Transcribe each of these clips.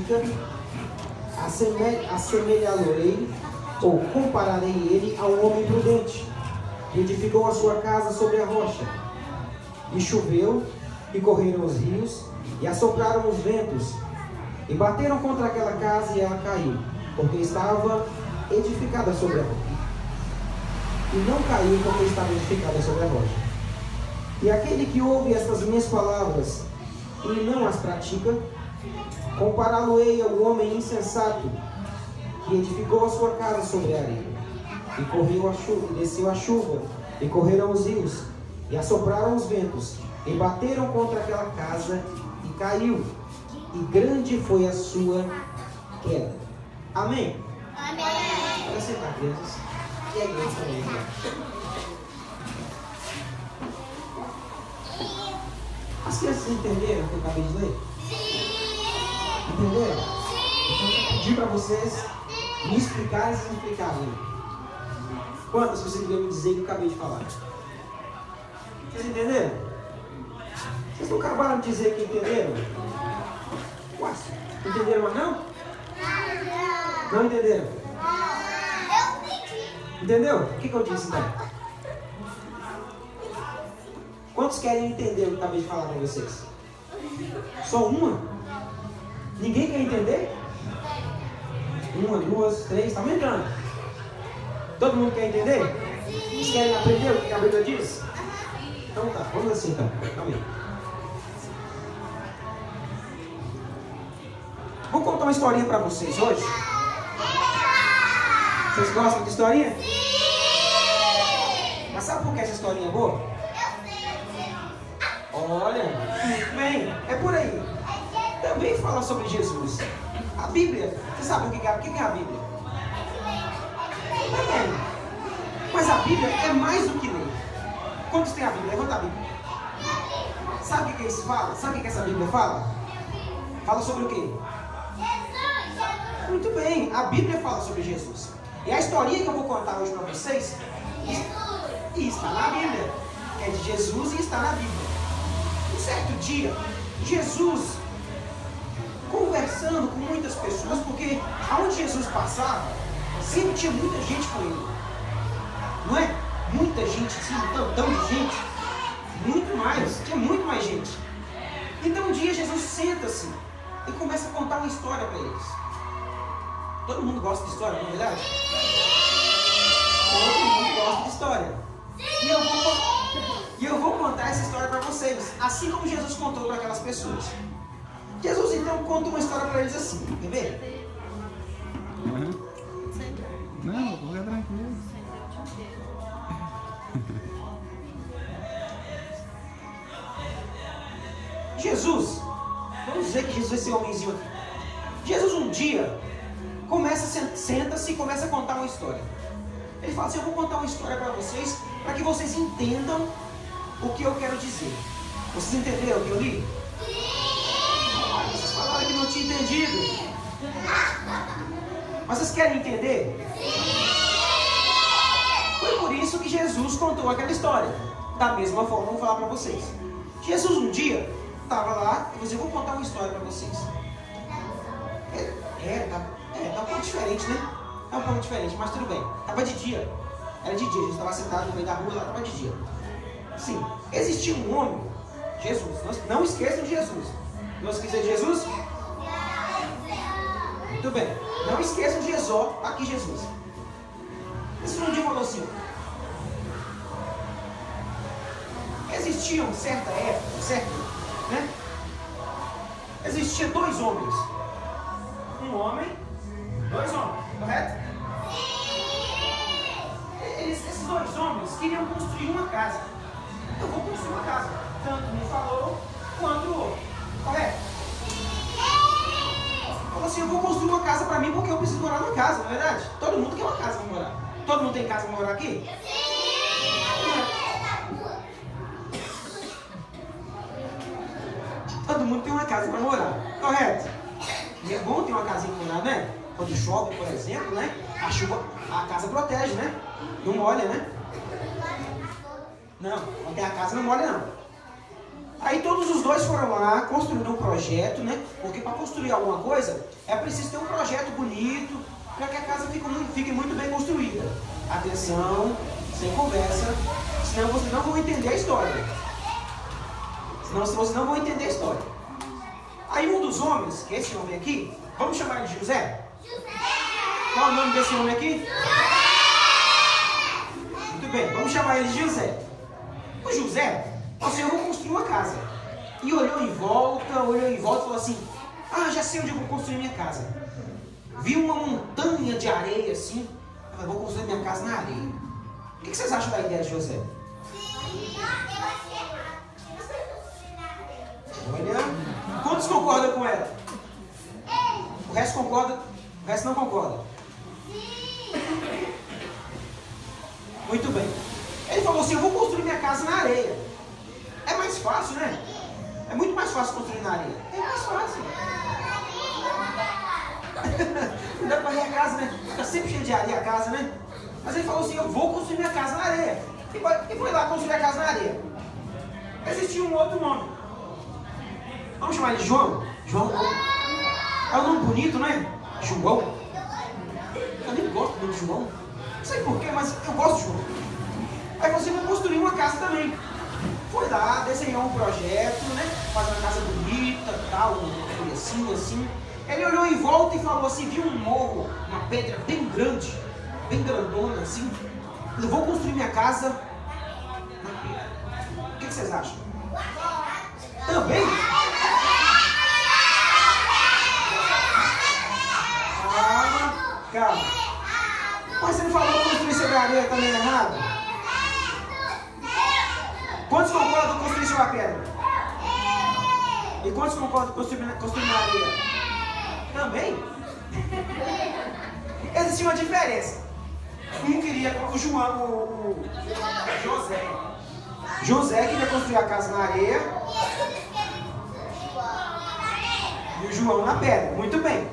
pratica, assemelhá-lo-ei ou compararei ele a um homem prudente, que edificou a sua casa sobre a rocha. E choveu, e correram os rios, e assopraram os ventos, e bateram contra aquela casa e ela caiu, porque estava edificada sobre a rocha. E não caiu porque estava edificada sobre a rocha. E aquele que ouve estas minhas palavras e não as pratica, compará-lo-ei ao homem insensato que edificou a sua casa sobre a areia. E correu a chuva, e desceu a chuva, e correram os rios, e assopraram os ventos, e bateram contra aquela casa, e caiu. E grande foi a sua queda. Amém? Amém. Para sentar, crianças. E a igreja também. Né? As crianças entenderam o que eu acabei de ler? Entenderam? Então eu vou pedir para vocês me explicarem se explicarem. Quantas vocês iriam me dizer que eu acabei de falar? Vocês entenderam? Vocês não acabaram de dizer que entenderam? Ué, entenderam mas não? Não entenderam? Entendeu? O que, que eu disse então? Quantos querem entender o que eu acabei de falar para vocês? Só uma? Ninguém quer entender? Uma, duas, três, está aumentando. Todo mundo quer entender? Vocês querem aprender o que a Bíblia diz? Então tá, vamos assim então. Calma aí. Vou contar uma historinha para vocês hoje. Vocês gostam de historinha? Mas sabe por que essa historinha é boa? Olha, bem, é por aí. Também fala sobre Jesus. A Bíblia, você sabe o que é, o que é a Bíblia? Também. Mas a Bíblia é mais do que ler. Quantos tem a Bíblia? Levanta a Bíblia. Sabe o que isso fala? Sabe o que essa Bíblia fala? Fala sobre o quê? Muito bem, a Bíblia fala sobre Jesus. E a historinha que eu vou contar hoje para vocês está na Bíblia. É de Jesus e está na Bíblia certo dia, Jesus conversando com muitas pessoas, porque aonde Jesus passava, sempre tinha muita gente com ele. Não é? Muita gente, assim, um tantão de gente. Muito mais, tinha muito mais gente. Então um dia Jesus senta-se e começa a contar uma história para eles. Todo mundo gosta de história, não é verdade? Todo mundo gosta de história. E eu vou e eu vou contar essa história para vocês, assim como Jesus contou para aquelas pessoas. Jesus então conta uma história para eles assim, quer ver? Uhum. Não, vou ficar tranquilo. Jesus, vamos dizer que Jesus é esse homenzinho aqui. Jesus um dia começa, senta-se e começa a contar uma história. Ele fala assim: Eu vou contar uma história para vocês, para que vocês entendam o que eu quero dizer. Vocês entenderam o que eu li? Ah, vocês falaram que não tinha entendido. Mas vocês querem entender? Foi por isso que Jesus contou aquela história. Da mesma forma, vou falar para vocês. Jesus um dia estava lá e disse: Eu vou contar uma história para vocês. É, é, tá, é, tá um pouco diferente, né? É um pouco diferente, mas tudo bem. Estava de dia. Era de dia, Jesus estava sentado no meio da rua lá, estava de dia. Sim, existia um homem, Jesus. Não, não esqueçam de Jesus. Não esqueçam de Jesus? Muito bem. Não esqueçam de Jesus, aqui Jesus. Esse um dia falou assim: existiam certa época, certo? Né? Existia dois homens. Um homem, dois homens, correto? Eles, esses dois homens queriam construir uma casa eu vou construir uma casa. Tanto me falou quanto o outro. Correto? Falou assim, eu vou construir uma casa para mim porque eu preciso morar numa casa, não é verdade? Todo mundo quer uma casa para morar. Todo mundo tem casa para morar aqui? Todo mundo tem uma casa para morar, correto? E é bom ter uma casinha para morar, né? Quando chove, por exemplo, né? A chuva, a casa protege, né? Não molha, né? Não, não tem a casa não molha não. Aí todos os dois foram lá, construíram um projeto, né? Porque para construir alguma coisa é preciso ter um projeto bonito para que a casa fique muito, fique muito bem construída. Atenção, sem conversa, senão vocês não vão entender a história. Senão vocês não vão entender a história. Aí um dos homens, que é esse homem aqui, vamos chamar ele de José? José! Qual é o nome desse homem aqui? José! Muito bem, vamos chamar ele de José. O José, assim, eu vou construir uma casa. E olhou em volta, olhou em volta e falou assim, ah, já sei onde eu vou construir minha casa. Viu uma montanha de areia assim, falei, vou construir minha casa na areia. O que vocês acham da ideia de José? Olha, quantos concordam com ela? O resto concorda, o resto não concorda. Muito bem. Ele falou assim: Eu vou construir minha casa na areia. Mais fácil, né? É muito mais fácil construir na areia. É mais fácil. Não dá para rir a casa, né? Fica sempre cheio de areia a casa, né? Mas ele falou assim: Eu vou construir minha casa na areia. E foi, lá construir a casa na areia. Existia um outro nome. Vamos chamar ele João? João. É um nome bonito, né? João. Eu nem gosto do João. Não sei porquê, mas eu gosto de João. Aí você vai construir uma casa também. Foi lá, desenhou um projeto, né? Fazer uma casa bonita, tal, coisa assim, assim. Ele olhou em volta e falou assim, viu um morro, uma pedra bem grande, bem grandona assim. Eu vou construir minha casa na pedra. O que, vocês acham? Também? Calma, calma. Mas você não falou construir sobre areia também é errado? Quantos concordam com construir sobre a pedra? E quantos concordam com construir, na areia? Também? Existia uma diferença. Um queria, o João, o, o José. José queria construir a casa na areia. E o João na pedra. Muito bem.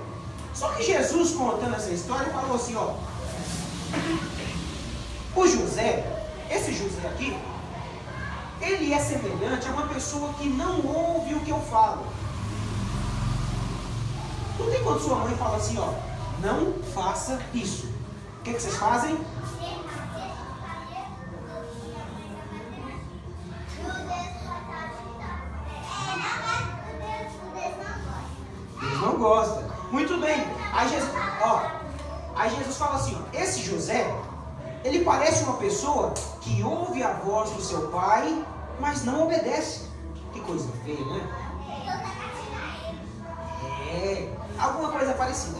Só que Jesus contando essa história falou assim, ó. O José, esse José aqui, ele é semelhante a uma pessoa que não ouve o que eu falo. Não tem quando sua mãe fala assim, ó, não faça isso. O que, que vocês fazem? Mas não obedece. Que coisa feia, né? É, alguma coisa parecida.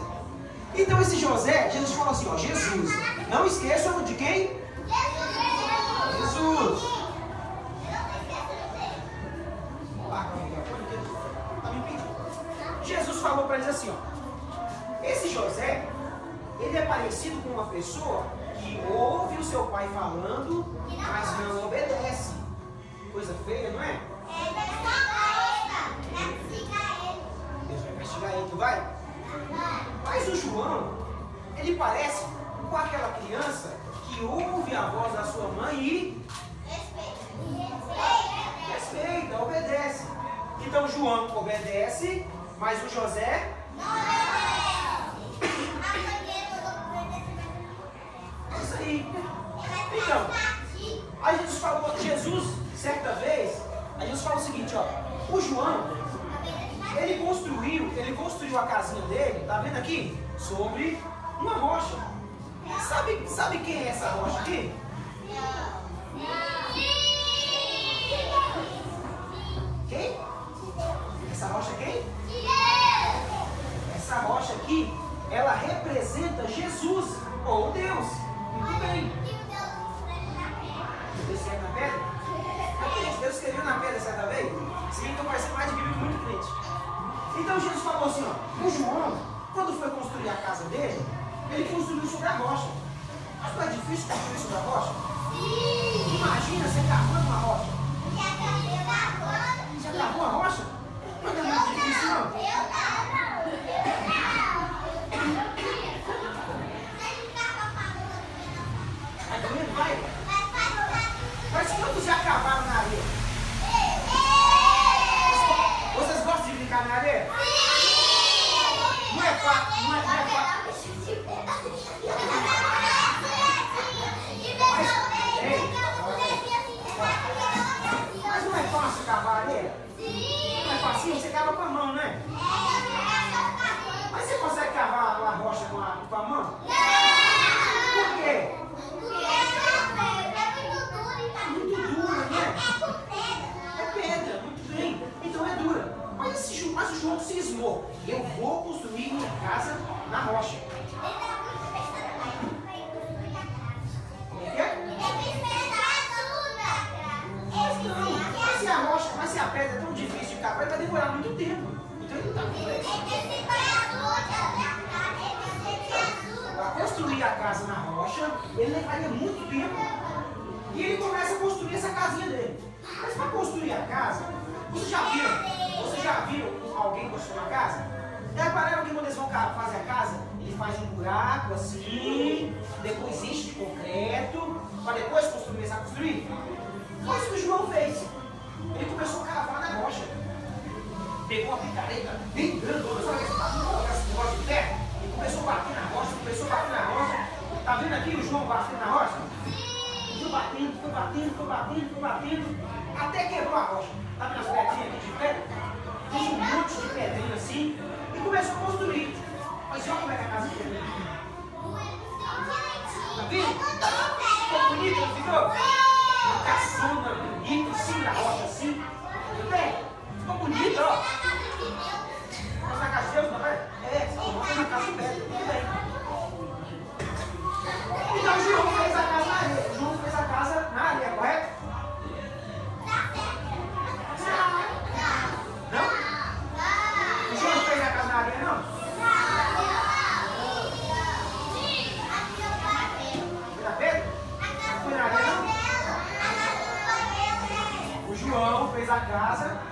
Então esse José, Jesus falou assim, ó, Jesus, não esqueçam de quem? Jesus. Jesus falou para eles assim, ó, esse José, ele é parecido com uma pessoa o João, ele construiu, ele construiu a casinha dele, tá vendo aqui? Sobre uma rocha. Sabe, sabe quem é essa rocha aqui? Quem? Essa rocha quem? Essa rocha aqui, ela representa Jesus ou Deus. Muito bem. Deus escreveu na pedra? Deus escreveu na pedra certa vez? Sim, então vai ser mais de Bíblia muito crente. Então Jesus falou assim, ó, o João, quando foi construir a casa dele, ele construiu sobre a rocha. Mas não é difícil construir sobre a rocha? Sim. Imagina você cavando uma rocha. Já cavou a rocha? Não é muito difícil, não. Vai doendo, faz um buraco assim, depois enche de concreto, para depois começar a construir? Foi isso que o João fez. Ele começou a cavar na rocha. Pegou uma picareta bem grandona, sabe que essa rocha de terra? E começou a bater na rocha, começou a bater na rocha. Tá vendo aqui o João batendo na rocha? Foi batendo, foi batendo, foi batendo, foi batendo, até quebrou a rocha. Tá vendo as pedrinhas aqui de pé? Fez um monte de pedrinha assim e começou a construir. Mas só como é que a casa é tá ficou. Tá vendo? É ficou bonito, não ficou? Uma caçona, bonito, assim, na roda, assim. Tudo bem? Ficou bonito, ó. É Mas na. casa.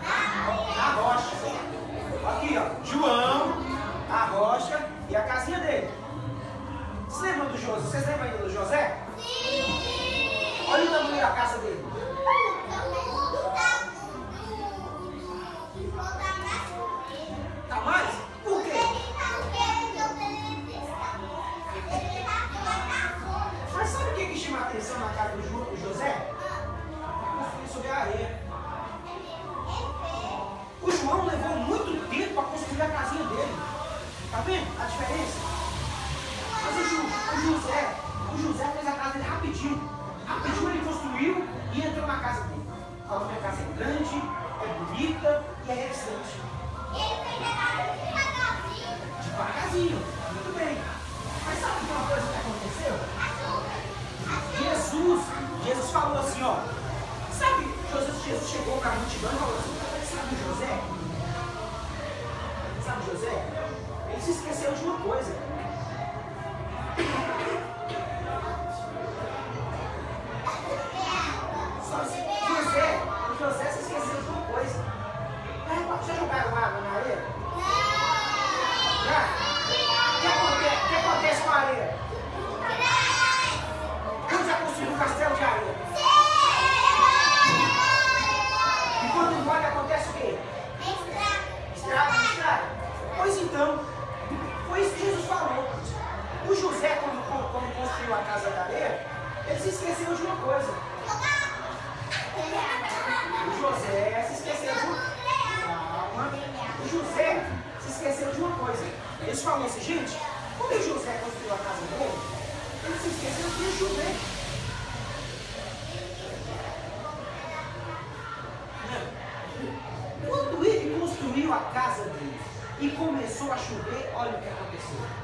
assim, ó. Sabe, José, Jesus chegou com a multidão e falou assim, sabe José? Sabe José? Ele se esqueceu de uma coisa. casa dele. E começou a chover, olha o que aconteceu.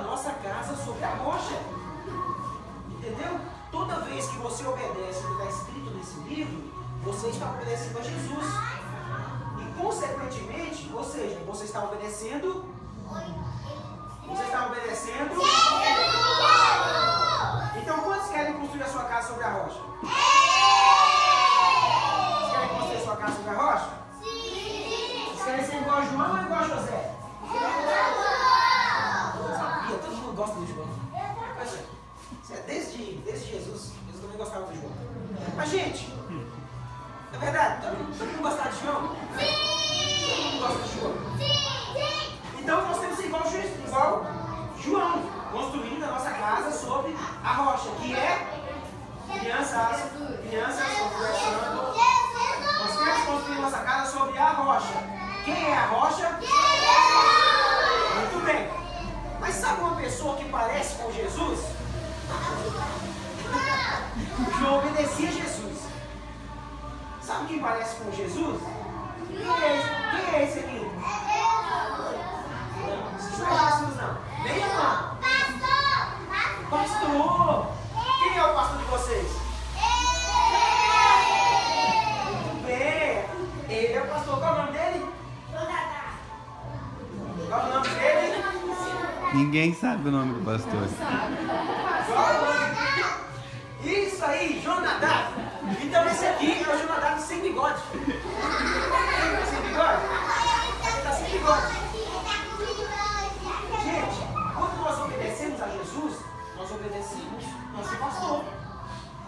A nossa casa sobre a rocha. Entendeu? Toda vez que você obedece o que está escrito nesse livro, você está obedecendo a Jesus. E consequentemente, ou seja, você está obedecendo. Você está obedecendo. Então quantos querem construir a sua casa sobre a rocha? Vocês querem construir a sua casa sobre a rocha? Vocês querem ser igual a João ou igual a José? Desde, desde Jesus. Jesus também gostava do João. Mas, gente, é verdade, todo mundo, todo mundo gostava de João? Todo mundo gosta de João. Então nós temos igual, Jesus- igual João, construindo a nossa casa sobre a rocha, que é crianças, crianças conversando. Nós temos que construir nossa casa sobre a rocha. Quem é a rocha? Muito bem. Mas sabe uma pessoa que parece com Jesus? João obedecia a Jesus. Sabe quem parece com Jesus? Quem é esse, quem é esse aqui? Isso não é Jesus, não. Nem não. Pastor! Quem é o pastor de vocês? Muito bem. Ele é o pastor. Qual é o nome dele? Qual é o nome dele? Ninguém sabe o nome do pastor. Qual é Gente, quando nós obedecemos a Jesus, nós obedecemos nosso pastor.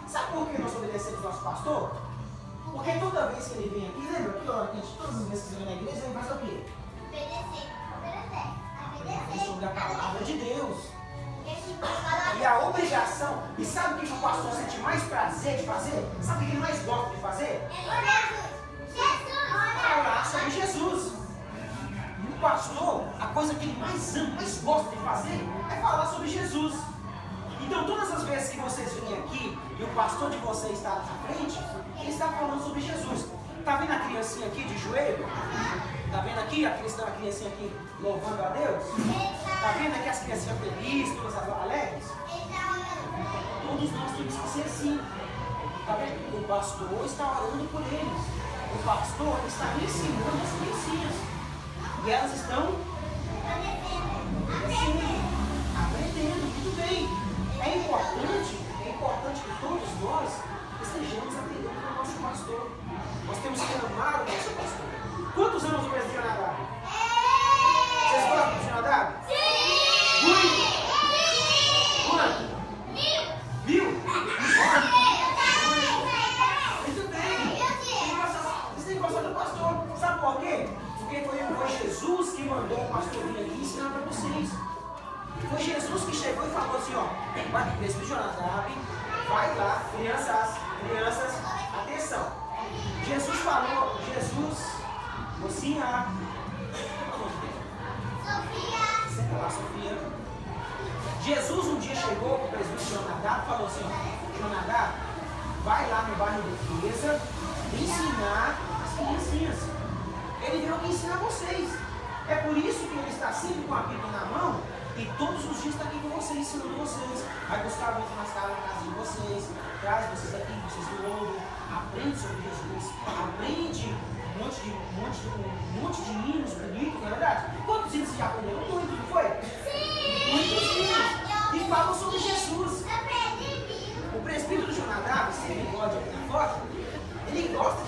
Sabe por que nós obedecemos nosso pastor? Porque toda vez que ele vem aqui, lembra que ó, gente, todas as vezes que ele vem na igreja, ele faz o quê? Aprender sobre a palavra de Deus. E a obrigação, e sabe o que o pastor sente mais prazer de fazer? Sabe o que ele mais gosta de fazer? Falar pastor, a coisa que ele mais ama, mais gosta de fazer, é falar sobre Jesus. Então, todas as vezes que vocês vêm aqui e o pastor de vocês está na frente, ele está falando sobre Jesus. Está vendo a criancinha aqui de joelho? Está vendo aqui a criancinha aqui louvando a Deus? Está vendo aqui as criancinhas felizes, todas alegres? Todos nós temos que ser assim. Está vendo? O pastor está orando por eles. O pastor está ensinando as criancinhas. E elas estão crescendo, aprendendo. Muito bem. É importante, é importante que todos nós estejamos aprendendo com o nosso pastor. Nós temos que amar o nosso pastor. Quantos anos o presbítero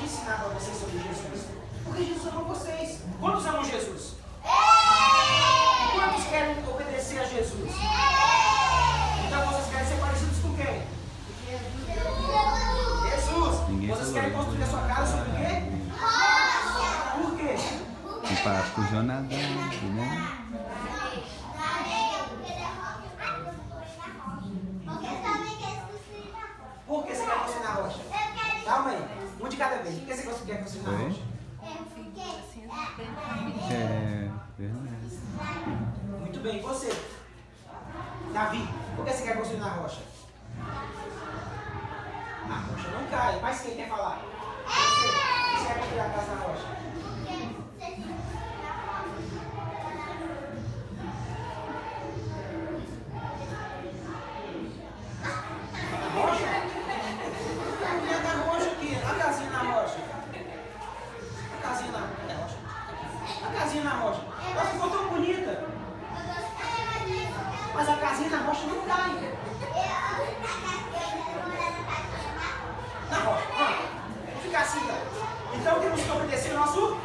de ensinar para vocês sobre Jesus. Porque Jesus ama vocês. Quantos amam Jesus? E quantos querem obedecer a Jesus? Então vocês querem ser parecidos com quem? Jesus. Vocês querem construir a sua casa sobre o quê? Por quê? E para com o Jonadab, né? Por que você quer construir na rocha? Calma aí. Um de cada vez. Por que rocha? É verdade. Muito bem. E você? Davi. Por que você quer construir na rocha? A rocha não cai. Mas quem quer falar? Você. Você quer construir a casa na rocha? A casinha na rocha. Ela ficou tão bonita. Mas a casinha na rocha não cai. Na rocha. Vamos. Ficar assim, então. Então temos que obedecer o nosso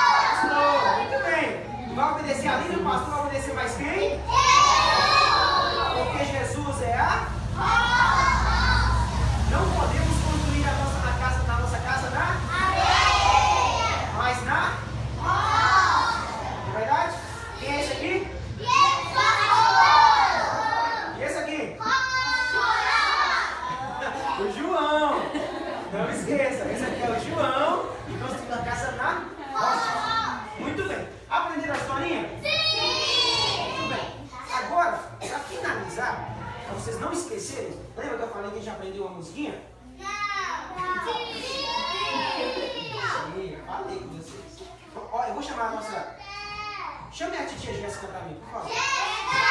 pastor. Muito bem. Vai obedecer a o pastor vai obedecer mais quem? Porque Jesus é a. Não podemos construir a nossa na casa, na nossa casa na. Mas na. É verdade? Quem é esse aqui? E esse aqui? O João. Não esqueça, esse aqui é o João. E construindo a casa na rocha. Muito bem. Aprenderam a historinha? Muito bem. Agora, para finalizar, para vocês não esquecerem, lembra que eu falei que a gente aprendeu uma musiquinha? Sim, eu falei com vocês. Eu vou chamar a nossa. Chame a titia Jéssica para mim, por favor.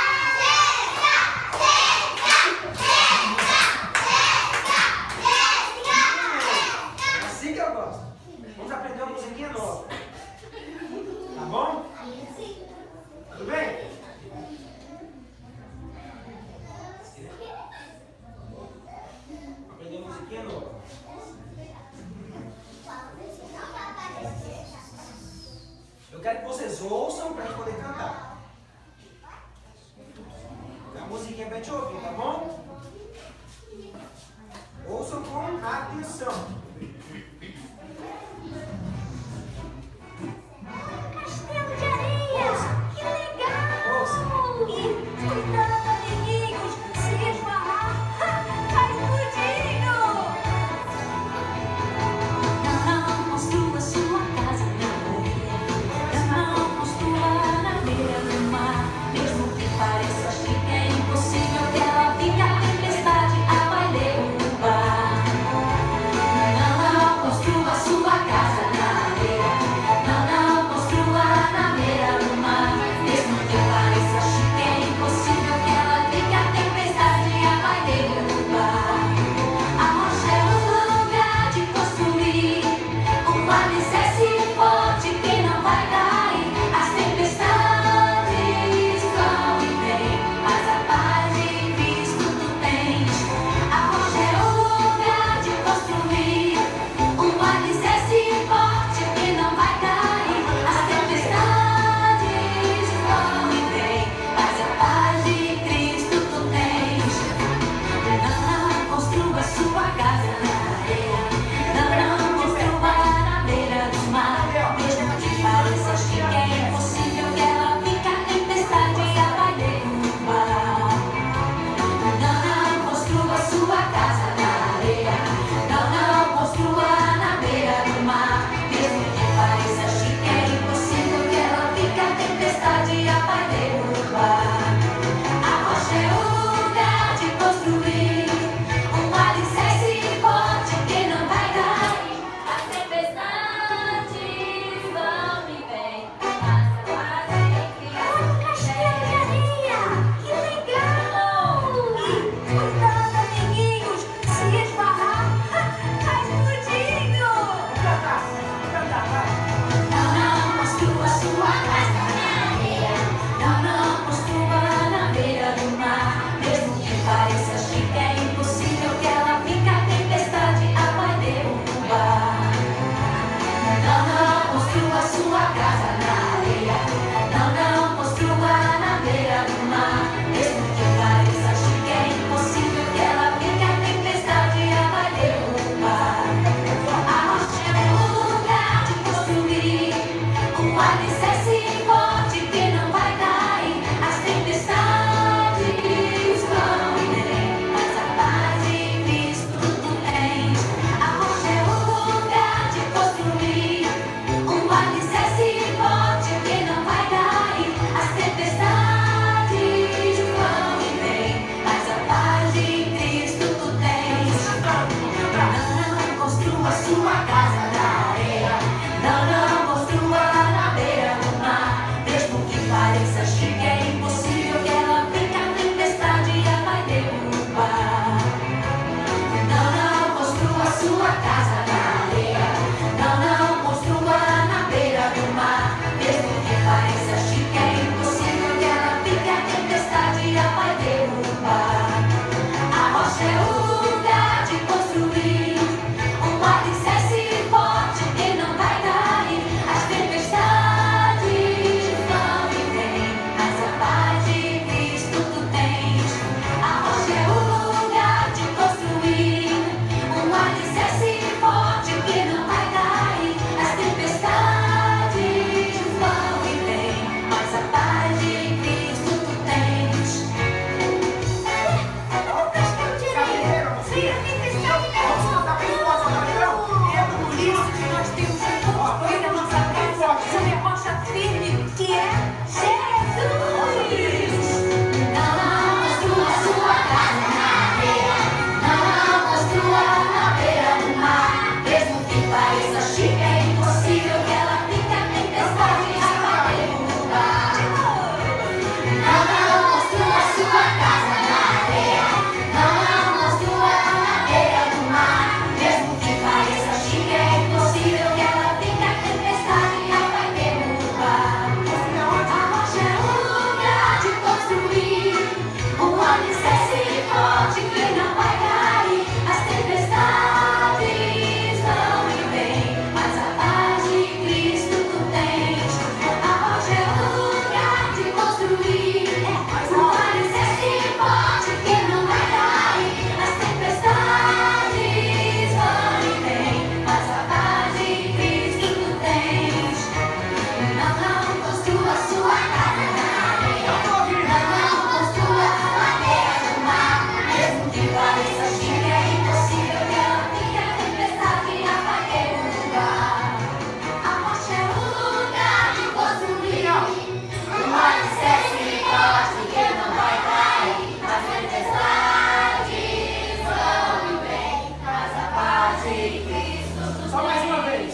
Só mais uma vez.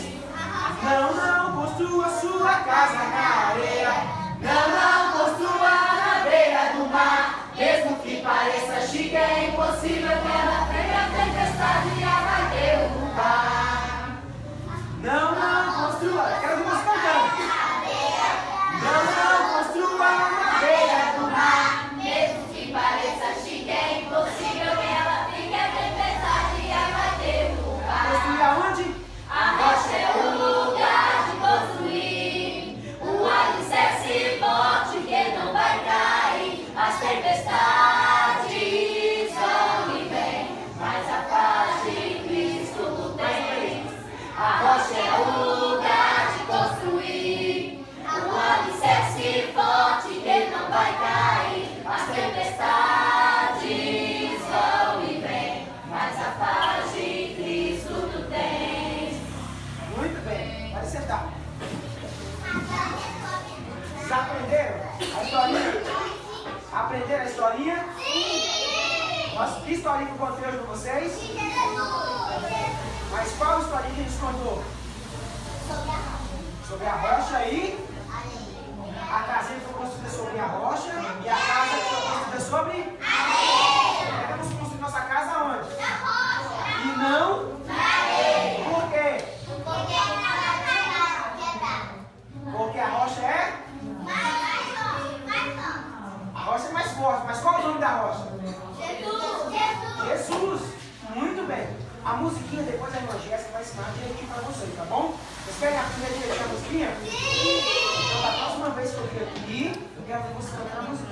Não, não, construa sua casa na areia. Não, não, construa na beira do mar. Mesmo que pareça chique, é impossível que ela tenha tempestade e ela deu mar. Não, 안녕하세요. historinha que eu contei hoje para vocês? É Mas qual historinha que a gente contou? Sobre a. Sobre a roda?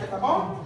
tá bom?